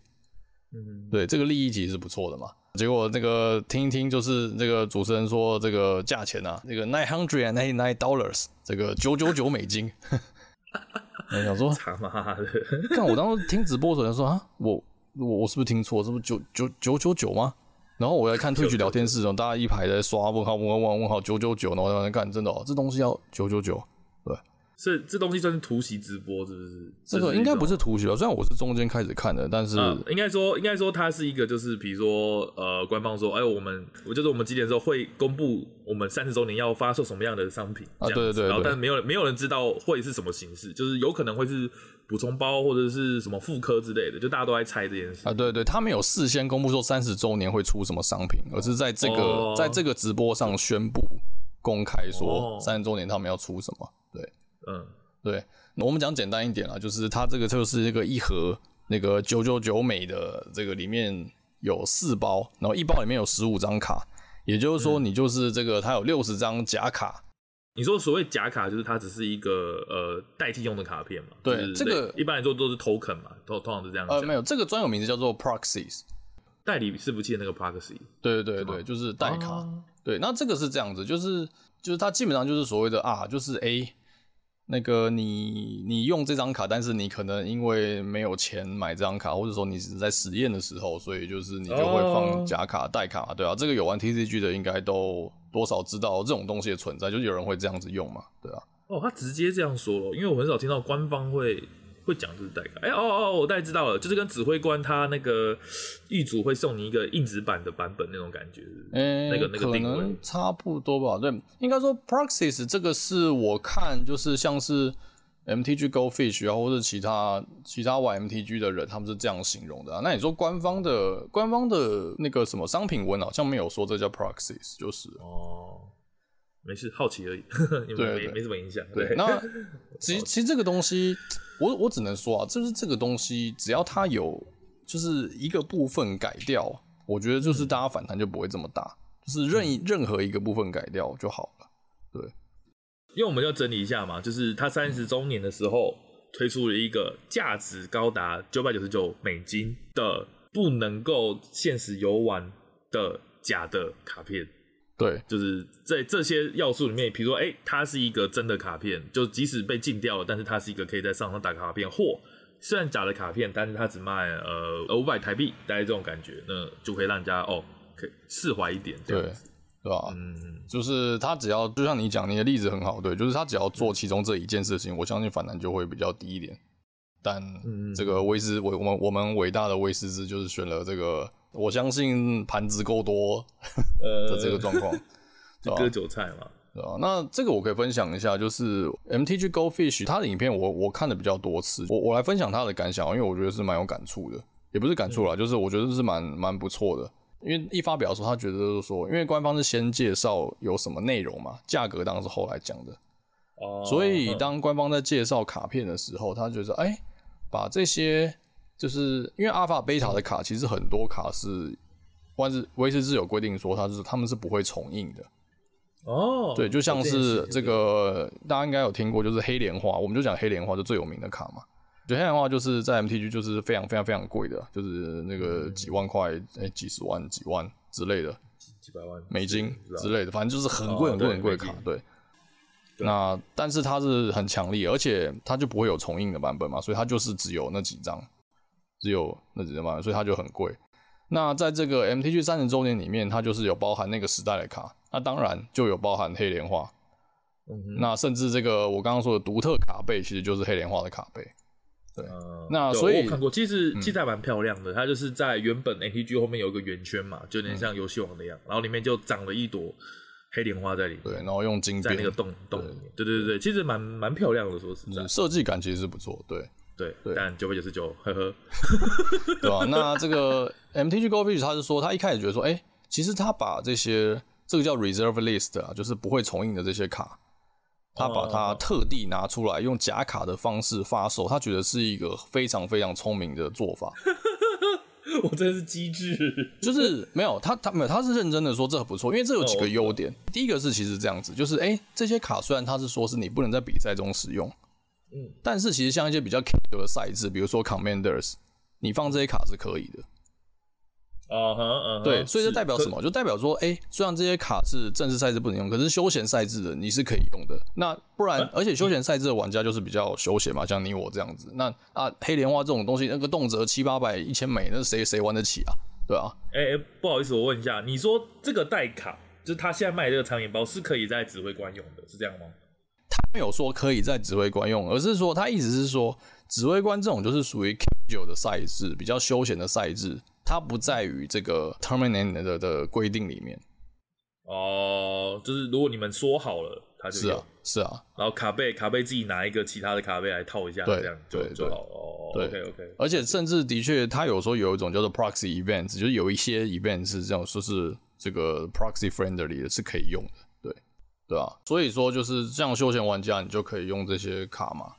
S2: 嗯，
S1: 对，这个利益其实是不错的嘛。结果那个听一听，就是这个主持人说这个价钱啊，这个 nine hundred and ninety nine dollars，这个九九九美金。我想说，
S2: 他妈的！
S1: 看我当时听直播的时候说啊，我我我是不是听错？这不是九九九九九吗？然后我来看 Twitch 聊天室，大家一排在刷问号问号问号问号九九九，然后在那看，真的哦，这东西要九九九。
S2: 是这东西算是突袭直播，是不是？
S1: 这个应该不是突袭了，虽然我是中间开始看的，但是、
S2: 嗯、应该说，应该说它是一个，就是比如说，呃，官方说，哎，我们，我就是我们几点的时候会公布我们三十周年要发售什么样的商品
S1: 啊？对对对，
S2: 然后但是没有没有人知道会是什么形式，就是有可能会是补充包或者是什么复刻之类的，就大家都在猜这件事
S1: 啊。对对，他没有事先公布说三十周年会出什么商品，而是在这个、哦、在这个直播上宣布公开说三十周年他们要出什么。对，嗯。对，我们讲简单一点啊，就是它这个就是这个一盒那个九九九美的，这个里面有四包，然后一包里面有十五张卡，也就是说你就是这个它有六十张假卡。
S2: 你说所谓假卡，就是它只是一个呃代替用的卡片嘛？
S1: 对，
S2: 就是、
S1: 这个
S2: 一般来说都是 token 嘛，通通常是这样。
S1: 呃，没有，这个专有名字叫做 proxies，
S2: 代理伺服器的那个 proxy。
S1: 对对对对，就是代卡、啊。对，那这个是这样子，就是就是它基本上就是所谓的啊，就是 A。那个你你用这张卡，但是你可能因为没有钱买这张卡，或者说你只是在实验的时候，所以就是你就会放假卡代卡，oh. 对啊，这个有玩 TCG 的应该都多少知道这种东西的存在，就是有人会这样子用嘛，对啊。
S2: 哦、oh，他直接这样说了，因为我很少听到官方会。会讲就是代卡，哎、欸、哦哦，我大概知道了，就是跟指挥官他那个狱主会送你一个硬纸板的版本那种感觉，那个那个定位
S1: 差不多吧？对，应该说 Proxies 这个是我看就是像是 MTG Go Fish 啊，或者其他其他玩 MTG 的人，他们是这样形容的、啊。那你说官方的官方的那个什么商品文好像没有说这叫 Proxies，就是
S2: 哦，没事，好奇而已，没
S1: 对，对，对，
S2: 没什么影响。
S1: 对，那 其实其实这个东西。我我只能说啊，就是这个东西，只要它有就是一个部分改掉，我觉得就是大家反弹就不会这么大，就是任意任何一个部分改掉就好了。对，
S2: 因为我们要整理一下嘛，就是它三十周年的时候推出了一个价值高达九百九十九美金的不能够现实游玩的假的卡片。
S1: 对，
S2: 就是在这些要素里面，比如说，哎、欸，它是一个真的卡片，就即使被禁掉了，但是它是一个可以在上上打卡片，或虽然假的卡片，但是它只卖呃五百台币，大概这种感觉，那就可以让人家哦，可以释怀一点，对，
S1: 对吧？嗯，就是他只要就像你讲，你的例子很好，对，就是他只要做其中这一件事情，我相信反弹就会比较低一点。但这个威斯，我我们我们伟大的威斯兹就是选了这个。我相信盘子够多 的这个状况，
S2: 就割韭菜嘛，
S1: 对吧？那这个我可以分享一下，就是 MTG Go Fish 他的影片我，我我看的比较多次，我我来分享他的感想，因为我觉得是蛮有感触的，也不是感触啦，就是我觉得是蛮蛮不错的。因为一发表的时候，他觉得就是说，因为官方是先介绍有什么内容嘛，价格当然是后来讲的，哦，所以当官方在介绍卡片的时候，他觉得哎，把这些。就是因为阿尔法、贝塔的卡，其实很多卡是，万是威斯兹有规定说，它是他们是不会重印的。哦，对，就像是这个大家应该有听过，就是黑莲花，我们就讲黑莲花是最有名的卡嘛。就黑莲花就是在 MTG 就是非常非常非常贵的，就是那个几万块、哎、欸、几十万、几万之类的，
S2: 几百万
S1: 美金之类的，反正就是很贵很贵很贵的卡。对，那但是它是很强力，而且它就不会有重印的版本嘛，所以它就是只有那几张。只有那几张，所以它就很贵。那在这个 MTG 三十周年里面，它就是有包含那个时代的卡，那当然就有包含黑莲花。嗯，那甚至这个我刚刚说的独特卡背，其实就是黑莲花的卡背。对，嗯、那所以我
S2: 看过，其实其实还蛮漂亮的。它就是在原本 MTG 后面有一个圆圈嘛，就有点像游戏王那样、嗯，然后里面就长了一朵黑莲花在里面。
S1: 对，然后用金边
S2: 在那个洞洞里面。对对对对，其实蛮蛮漂亮的，说实在，
S1: 设计感其实是不错。对。
S2: 对，对，但九百九十九，呵呵，
S1: 对吧、啊？那这个 MTG Go Fish 他是说，他一开始觉得说，哎、欸，其实他把这些这个叫 Reserve List 啊，就是不会重印的这些卡，他把它特地拿出来用假卡的方式发售，他觉得是一个非常非常聪明的做法。
S2: 我真的是机智，
S1: 就是没有他，他没有，他是认真的说这不错，因为这有几个优点。第一个是其实这样子，就是哎、欸，这些卡虽然他是说是你不能在比赛中使用。嗯，但是其实像一些比较 casual 的赛制，比如说 Commanders，你放这些卡是可以的。
S2: 哦呵，嗯，
S1: 对，所以这代表什么？就代表说，哎、欸，虽然这些卡是正式赛制不能用，可是休闲赛制的你是可以用的。那不然，而且休闲赛制的玩家就是比较休闲嘛，像你我这样子。那啊，黑莲花这种东西，那个动辄七八百、一千美，那谁谁玩得起啊？对啊。哎、
S2: 欸欸，不好意思，我问一下，你说这个代卡，就是他现在卖这个长面包，是可以在指挥官用的，是这样吗？
S1: 他没有说可以在指挥官用，而是说他意思是说，指挥官这种就是属于 casual 的赛制，比较休闲的赛制。它不在于这个 tournament 的的规定里面
S2: 哦，就是如果你们说好了，它就是
S1: 啊是啊，
S2: 然后卡贝卡贝自己拿一个其他的卡贝来套一下，这样就就好哦。
S1: 对
S2: OK OK，
S1: 而且甚至的确，他有时候有一种叫做 proxy events，就是有一些 events 是这样说是这个 proxy friendly 的，是可以用的，对吧啊，所以说就是这样休闲玩家，你就可以用这些卡嘛，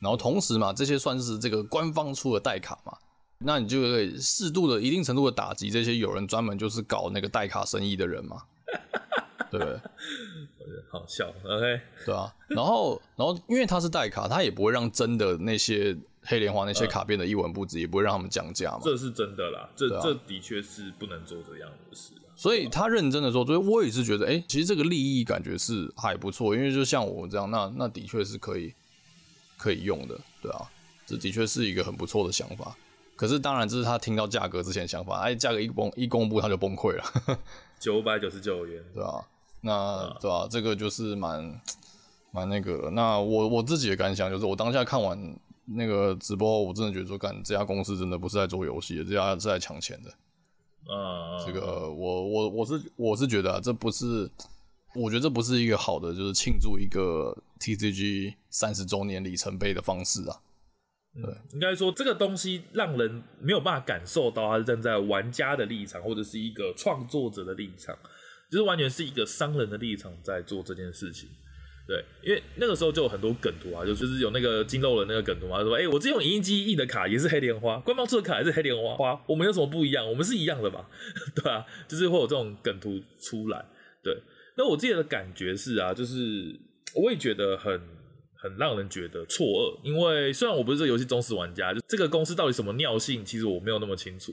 S1: 然后同时嘛，这些算是这个官方出的代卡嘛。那你就可以适度的、一定程度的打击这些有人专门就是搞那个代卡生意的人嘛，对不对？
S2: 好笑，OK，
S1: 对啊。然后，然后，因为他是代卡，他也不会让真的那些黑莲花那些卡变得一文不值，嗯、也不会让他们降价嘛。
S2: 这是真的啦，这、啊、这的确是不能做这样的事。
S1: 所以他认真的说，所以我也是觉得，哎、欸，其实这个利益感觉是还不错，因为就像我这样，那那的确是可以可以用的，对啊，这的确是一个很不错的想法。可是当然，这是他听到价格之前的想法。哎，价格一公一公布，他就崩溃了，
S2: 九百九十九元，
S1: 对、啊？那、啊、对吧、啊？这个就是蛮蛮那个。那我我自己的感想就是，我当下看完那个直播，我真的觉得说，干这家公司真的不是在做游戏的，这家是在抢钱的。
S2: 啊，
S1: 这个我我我是我是觉得啊，这不是，我觉得这不是一个好的，就是庆祝一个 TCG 三十周年里程碑的方式啊。对，
S2: 应该说这个东西让人没有办法感受到他是站在玩家的立场，或者是一个创作者的立场，就是完全是一个商人的立场在做这件事情。对，因为那个时候就有很多梗图啊，就就是有那个金肉的那个梗图嘛，说哎、欸，我这用影印机印的卡也是黑莲花，官方出的卡也是黑莲花花，我们有什么不一样？我们是一样的吧？对啊，就是会有这种梗图出来。对，那我自己的感觉是啊，就是我也觉得很。很让人觉得错愕，因为虽然我不是这个游戏忠实玩家，就这个公司到底什么尿性，其实我没有那么清楚。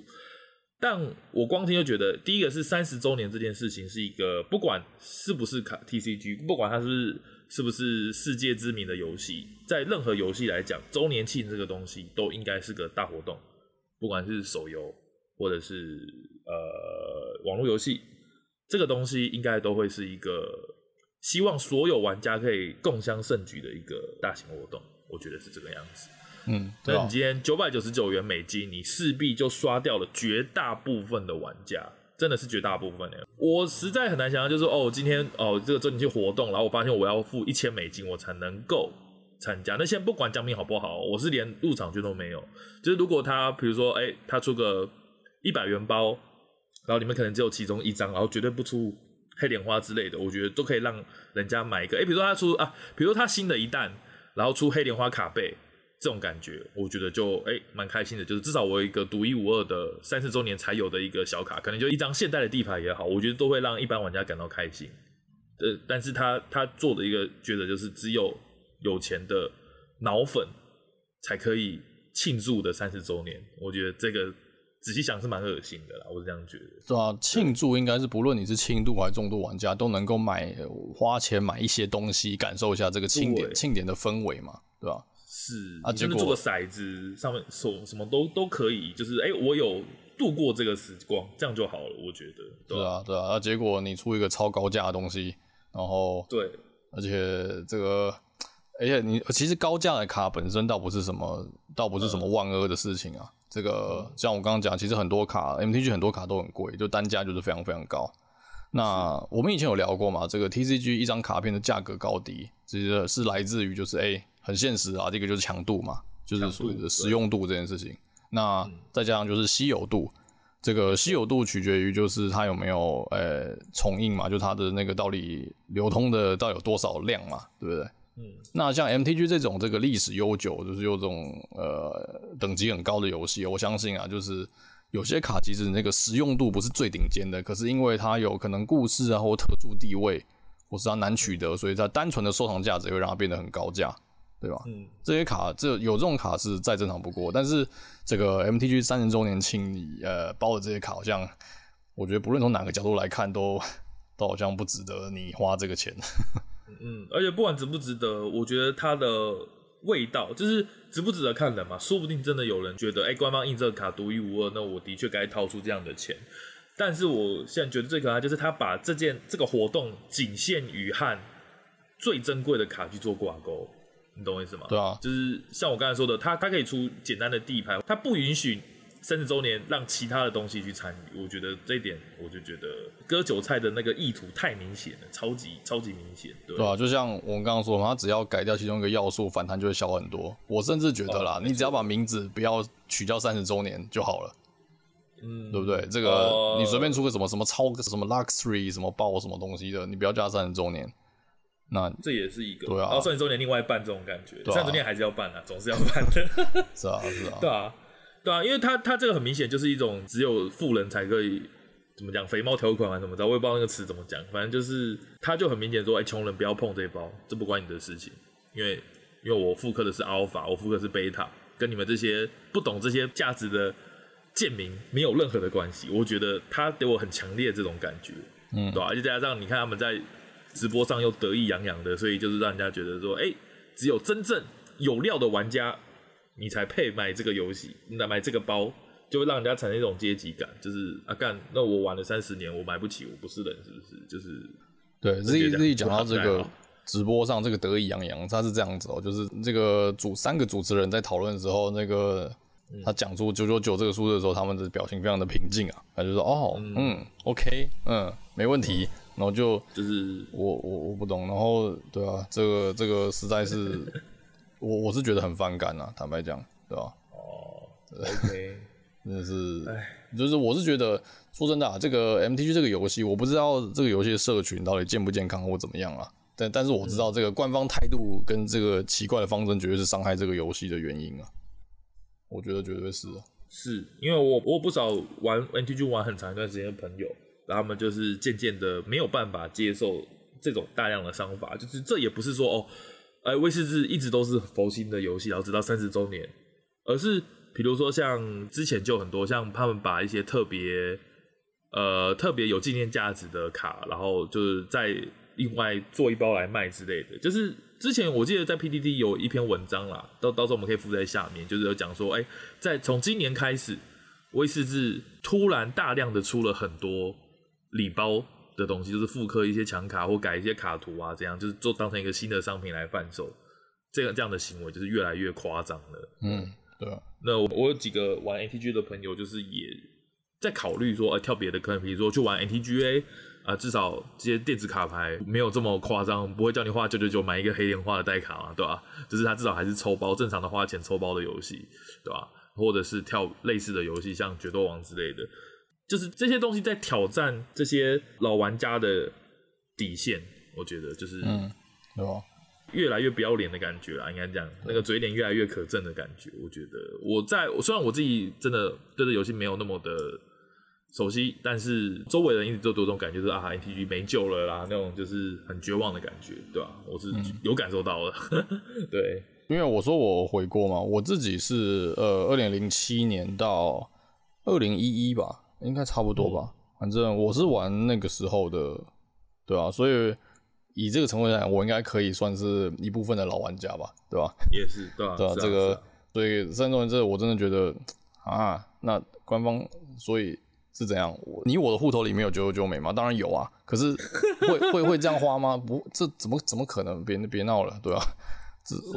S2: 但我光听就觉得，第一个是三十周年这件事情是一个，不管是不是卡 TCG，不管它是是不是世界知名的游戏，在任何游戏来讲，周年庆这个东西都应该是个大活动，不管是手游或者是呃网络游戏，这个东西应该都会是一个。希望所有玩家可以共襄盛举的一个大型活动，我觉得是这个样子。
S1: 嗯，
S2: 那你今天九百九十九元美金，你势必就刷掉了绝大部分的玩家，真的是绝大部分的。我实在很难想象，就是哦，今天哦这个周年庆活动，然后我发现我要付一千美金，我才能够参加。那先不管奖品好不好，我是连入场券都没有。就是如果他比如说，哎、欸，他出个一百元包，然后里面可能只有其中一张，然后绝对不出。黑莲花之类的，我觉得都可以让人家买一个。哎、欸，比如说他出啊，比如说他新的一弹，然后出黑莲花卡背，这种感觉，我觉得就哎蛮、欸、开心的。就是至少我有一个独一无二的三十周年才有的一个小卡，可能就一张现代的地牌也好，我觉得都会让一般玩家感到开心。呃，但是他他做的一个觉得就是只有有钱的脑粉才可以庆祝的三十周年，我觉得这个。仔细想是蛮恶心的啦，我是这样觉得。
S1: 对啊，庆祝应该是不论你是轻度还是重度玩家，都能够买花钱买一些东西，感受一下这个庆典庆典的氛围嘛，对吧？
S2: 是啊，就是做个骰子上面手什么都都可以，就是哎、欸，我有度过这个时光，这样就好了，我觉得。对啊，
S1: 对啊，啊，结果你出一个超高价的东西，然后
S2: 对，
S1: 而且这个，而且你其实高价的卡本身倒不是什么，倒不是什么万恶的事情啊。嗯这个像我刚刚讲，其实很多卡 MTG 很多卡都很贵，就单价就是非常非常高。那我们以前有聊过嘛，这个 TCG 一张卡片的价格高低，其实是来自于就是哎很现实啊，这个就是强度嘛，就是所谓的实用度这件事情。那再加上就是稀有度，这个稀有度取决于就是它有没有呃重印嘛，就它的那个到底流通的到底有多少量嘛，对不对？嗯，那像 MTG 这种这个历史悠久，就是有这种呃等级很高的游戏，我相信啊，就是有些卡其实那个实用度不是最顶尖的，可是因为它有可能故事啊或特殊地位，或是它难取得，所以它单纯的收藏价值会让它变得很高价。对吧？嗯，这些卡这有这种卡是再正常不过，但是这个 MTG 三十周年庆呃包的这些卡，好像我觉得不论从哪个角度来看都，都 都好像不值得你花这个钱。
S2: 嗯，而且不管值不值得，我觉得它的味道就是值不值得看人嘛。说不定真的有人觉得，哎、欸，官方印这个卡独一无二，那我的确该掏出这样的钱。但是我现在觉得最可爱就是他把这件这个活动仅限于和最珍贵的卡去做挂钩，你懂我意思吗？
S1: 对啊，
S2: 就是像我刚才说的，他他可以出简单的地牌，他不允许三十周年让其他的东西去参与。我觉得这一点，我就觉得割韭菜的那个意图太明显了，超级超级明显。对，
S1: 对啊，就像我们刚刚说嘛，他只要改掉其中一个要素，反弹就会小很多。我甚至觉得啦，哦、你只要把名字不要取掉三十周年就好了。嗯，对不对？这个、呃、你随便出个什么什么超什么 Luxury 什么爆什么东西的，你不要加三十周年，那这
S2: 也是一个
S1: 对啊。
S2: 然后三十周年另外办这种感觉，三十周年还是要办啊，总是要办的。
S1: 是啊，是啊，
S2: 对啊，对啊，因为他他这个很明显就是一种只有富人才可以怎么讲肥猫条款啊怎么着，我也不知道那个词怎么讲，反正就是他就很明显说，哎，穷人不要碰这一包，这不关你的事情，因为因为我复刻的是 Alpha，我复刻的是 Beta，跟你们这些不懂这些价值的。贱民没有任何的关系，我觉得他给我很强烈这种感觉，嗯，对吧？而且再加上你看他们在直播上又得意洋洋的，所以就是让人家觉得说，哎、欸，只有真正有料的玩家，你才配买这个游戏，那买这个包，就会让人家产生一种阶级感，就是啊干，那我玩了三十年，我买不起，我不是人，是不是？就是
S1: 对，自己自己讲到这个直播上这个得意洋洋，他是这样子哦、喔，就是这个主三个主持人在讨论的时候，那个。他讲出九九九这个数字的时候，他们的表情非常的平静啊，他就说：“哦，嗯，嗯，OK，嗯，没问题。”然后就就是我我我不懂，然后对啊，这个这个实在是我我是觉得很反感啊，坦白讲，对吧？
S2: 哦，OK，
S1: 真的是，就是我是觉得说真的啊，这个 MTG 这个游戏，我不知道这个游戏的社群到底健不健康或怎么样啊，但但是我知道这个官方态度跟这个奇怪的方针，绝对是伤害这个游戏的原因啊。我觉得绝对是，
S2: 是因为我我有不少玩 MTG 玩很长一段时间的朋友，他们就是渐渐的没有办法接受这种大量的商法，就是这也不是说哦，哎，威士忌一直都是佛心的游戏，然后直到三十周年，而是比如说像之前就很多像他们把一些特别呃特别有纪念价值的卡，然后就是在另外做一包来卖之类的，就是。之前我记得在 PDD 有一篇文章啦，到到时候我们可以附在下面，就是有讲说，哎、在从今年开始，威士忌突然大量的出了很多礼包的东西，就是复刻一些强卡或改一些卡图啊，这样就是做当成一个新的商品来贩售，这个这样的行为就是越来越夸张了。
S1: 嗯，对啊。
S2: 那我我有几个玩 ATG 的朋友，就是也在考虑说，哎、欸，跳别的坑，比如说去玩 ATGA。啊，至少这些电子卡牌没有这么夸张，不会叫你花九九九买一个黑莲花的代卡嘛，对吧？就是它至少还是抽包，正常的花钱抽包的游戏，对吧？或者是跳类似的游戏，像决斗王之类的，就是这些东西在挑战这些老玩家的底线，我觉得就是，
S1: 嗯，对吧？
S2: 越来越不要脸的感觉啦，应该这样，那个嘴脸越来越可憎的感觉，我觉得我在虽然我自己真的对这游戏没有那么的。熟悉，但是周围人一直都有这种感觉，就是啊，NTG 没救了啦，那种就是很绝望的感觉，对吧？我是有感受到的，嗯、对，
S1: 因为我说我回过嘛，我自己是呃，二零零七年到二零一一吧，应该差不多吧，嗯、反正我是玩那个时候的，对啊？所以以这个成分来讲，我应该可以算是一部分的老玩家吧，对吧？
S2: 也是，对吧？
S1: 对吧？
S2: 啊、
S1: 这个，
S2: 啊、
S1: 所以三周年这个，我真的觉得啊，那官方所以。是怎样？你我的户头里面有九九九美吗？当然有啊，可是会会会这样花吗？不，这怎么怎么可能？别别闹了，对吧？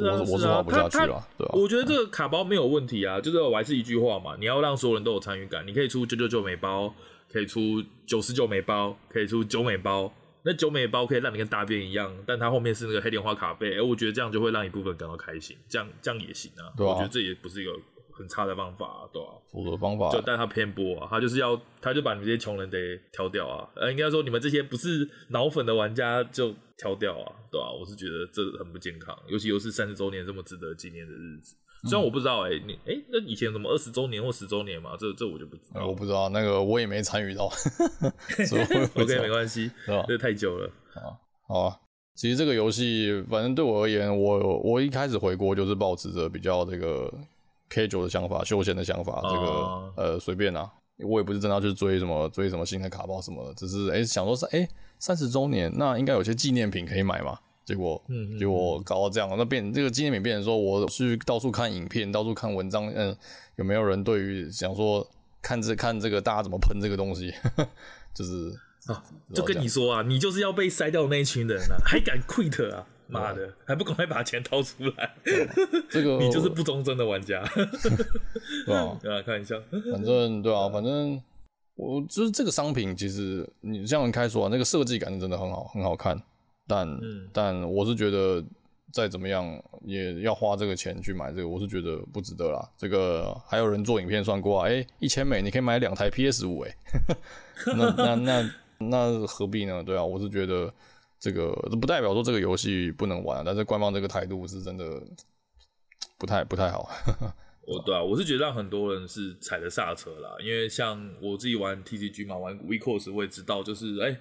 S1: 我我是玩不下去了，对吧？
S2: 我觉得这个卡包没有问题啊，就是我还是一句话嘛，你要让所有人都有参与感。你可以出九九九美包，可以出九十九美包，可以出九美包。那九美包可以让你跟大便一样，但它后面是那个黑莲花卡背，哎，我觉得这样就会让一部分感到开心，这样这样也行啊。对啊，我觉得这也不是一个。很差的方法，啊，对吧，啊？
S1: 符合方法，
S2: 就但他偏颇啊，他就是要，他就把你们这些穷人得挑掉啊。呃，应该说你们这些不是脑粉的玩家就挑掉啊，对吧，啊？我是觉得这很不健康，尤其又是三十周年这么值得纪念的日子。虽然我不知道，欸，哎，你，哎，那以前什么二十周年或十周年嘛？这这我就不知道，嗯。
S1: 我不知道，那个我也没参与到。所以 OK，
S2: 没关系，这太久了。
S1: 好，好啊。其实这个游戏，反正对我而言，我我一开始回国就是抱持着比较这个 casual 的想法、休闲的想法，这个、uh. 呃随便啊，我也不是真的要去追什么追什么新的卡包什么的，只是哎想说是哎三十周年，那应该有些纪念品可以买嘛。结果，嗯，结果搞到这样，那变这个纪念品变成说，我去到处看影片，到处看文章，嗯，有没有人对于想说看这看这个大家怎么喷这个东西，就是
S2: 啊，就跟你说啊，你就是要被筛掉的那一群人啊，还敢 quit 啊，妈的，还不赶快把钱掏出来，
S1: 这个
S2: 你就是不忠贞的玩家，
S1: 对啊，
S2: 对啊，看一下，
S1: 反正对啊，反正我就是这个商品，其实你这样开说啊，那个设计感是真的很好，很好看。但、嗯、但我是觉得再怎么样也要花这个钱去买这个，我是觉得不值得啦。这个还有人做影片算过啊，哎、欸，一千美你可以买两台 PS 五，哎，那那那那何必呢？对啊，我是觉得这个这不代表说这个游戏不能玩，但是官方这个态度是真的不太不太好。
S2: 我对啊，我是觉得让很多人是踩了刹车啦，因为像我自己玩 TCG 嘛，玩 WeCourse 我也知道，就是哎。欸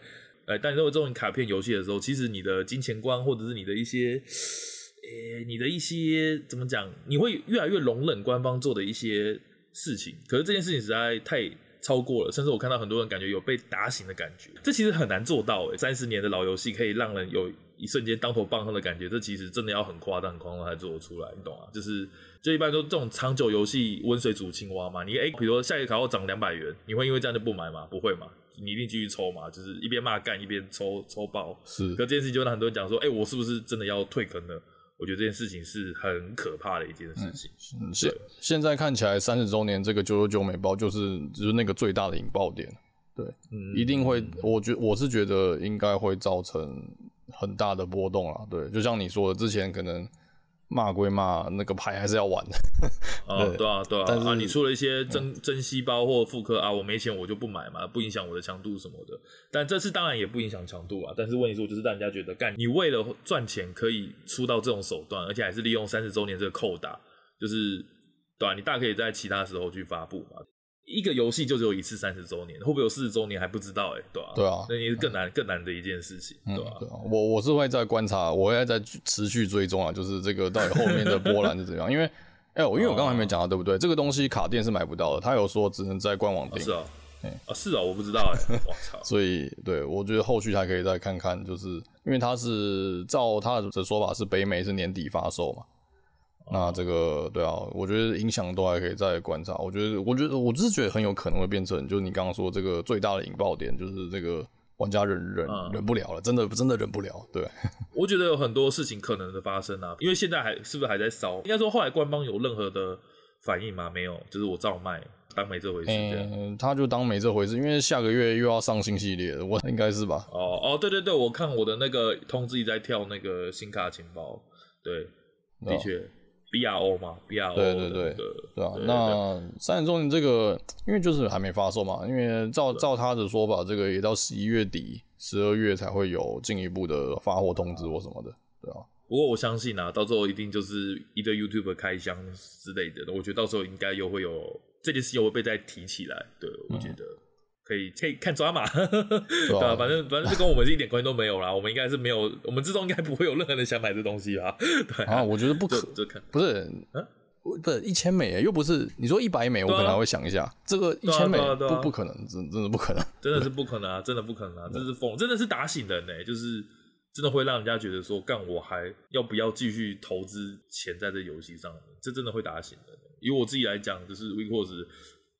S2: 哎，但如果这种卡片游戏的时候，其实你的金钱观或者是你的一些，呃，你的一些怎么讲，你会越来越容忍官方做的一些事情。可是这件事情实在太超过了，甚至我看到很多人感觉有被打醒的感觉。这其实很难做到，哎，三十年的老游戏可以让人有一瞬间当头棒喝的感觉，这其实真的要很夸张、很夸张才做得出来，你懂吗？就是就一般说这种长久游戏温水煮青蛙嘛。你哎，比如说下一个卡要涨两百元，你会因为这样就不买吗？不会嘛。你一定继续抽嘛，就是一边骂干一边抽抽爆。
S1: 是，
S2: 可这件事情就让很多人讲说，哎、欸，我是不是真的要退坑了？我觉得这件事情是很可怕的一件事情。
S1: 嗯，现现在看起来三十周年这个九九九美包就是就是那个最大的引爆点。对，嗯，一定会，我觉我是觉得应该会造成很大的波动啦。对，就像你说的，之前可能。骂归骂，那个牌还是要玩的。
S2: 啊，对啊，对啊。但是啊，你出了一些真真细胞或复刻啊，我没钱我就不买嘛，不影响我的强度什么的。但这次当然也不影响强度啊。但是问题是，就是让人家觉得，干你为了赚钱可以出到这种手段，而且还是利用三十周年这个扣打，就是对啊，你大可以在其他时候去发布嘛。一个游戏就只有一次三十周年，会不会有四十周年还不知道哎、欸，对吧、啊？
S1: 对啊，
S2: 那也是更难、嗯、更难的一件事情，对吧、啊
S1: 嗯啊？我我是会在观察，我会在持续追踪啊，就是这个到底后面的波澜是怎样？因为哎、欸，因为我刚刚还没讲到，对不对？这个东西卡店是买不到的，他有说只能在官网订、啊。是啊，哎、欸、啊是啊，我不知道哎、欸，我操！所以对我觉得后续还可以再看看，就是因为他是照他的说法是北美是年底发售嘛。那这个对啊，我觉得影响都还可以再观察。我觉得，我觉得，我只是觉得很有可能会变成，就是你刚刚说这个最大的引爆点，就是这个玩家忍忍、嗯、忍不了了，真的真的忍不了。对，
S2: 我觉得有很多事情可能的发生啊，因为现在还是不是还在烧？应该说后来官方有任何的反应吗？没有，就是我照卖，当没这回事。
S1: 嗯，他就当没这回事，因为下个月又要上新系列了，我应该是吧？
S2: 哦哦，对对对，我看我的那个通知一直在跳那个新卡情报，对，的确。哦 B R O 嘛，B R O
S1: 对对对，对啊。那三十周年这个，因为就是还没发售嘛，因为照照他的说法，这个也到十一月底、十二月才会有进一步的发货通知或什么的，对啊。
S2: 不过我相信啊，到时候一定就是一堆 YouTube 开箱之类的，我觉得到时候应该又会有这件事情会被再提起来，对，我觉得。嗯可以可以看抓马，对吧？反正反正就跟我们是一点关系都没有啦。我们应该是没有，我们之中应该不会有任何人想买这东西吧？对啊，
S1: 我觉得不可，不是，嗯，不是一千美，又不是你说一百美，我可能还会想一下。这个一千美不不可能，真真的不可能，
S2: 真的是不可能啊！真的不可能啊！这是疯，真的是打醒人呢，就是真的会让人家觉得说，干我还要不要继续投资钱在这游戏上？这真的会打醒人。以我自己来讲，就是 WeCourse。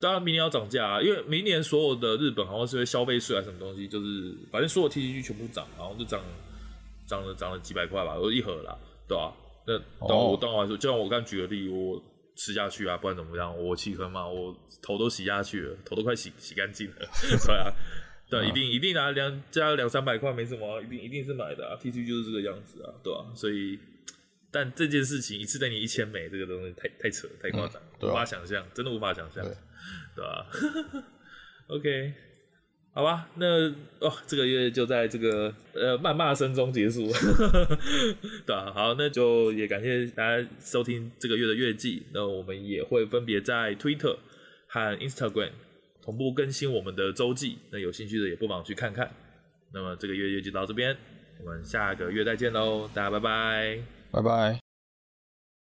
S2: 当然，明年要涨价啊，因为明年所有的日本好像是因为消费税还是什么东西，就是反正所有 TCG 全部涨，然后就涨涨了涨了几百块吧，一盒啦，对吧、啊？那当我当我来说，就像我刚举的例，我吃下去啊，不然怎么样？我弃坑嘛，我头都洗下去了，头都快洗洗干净了，对啊，对，一定一定拿两加两三百块没什么，一定一定是买的啊，TCG 就是这个样子啊，对吧、啊？所以。但这件事情一次等你一千美，这个东西太太扯，太夸张，无法想象，真的无法想象，对吧？OK，好吧，那哦，这个月就在这个呃谩骂声中结束，对啊，好，那就也感谢大家收听这个月的月季，那我们也会分别在 Twitter 和 Instagram 同步更新我们的周记，那有兴趣的也不妨去看看。那么这个月月就到这边。我们下个月再见喽，大家拜拜，
S1: 拜拜。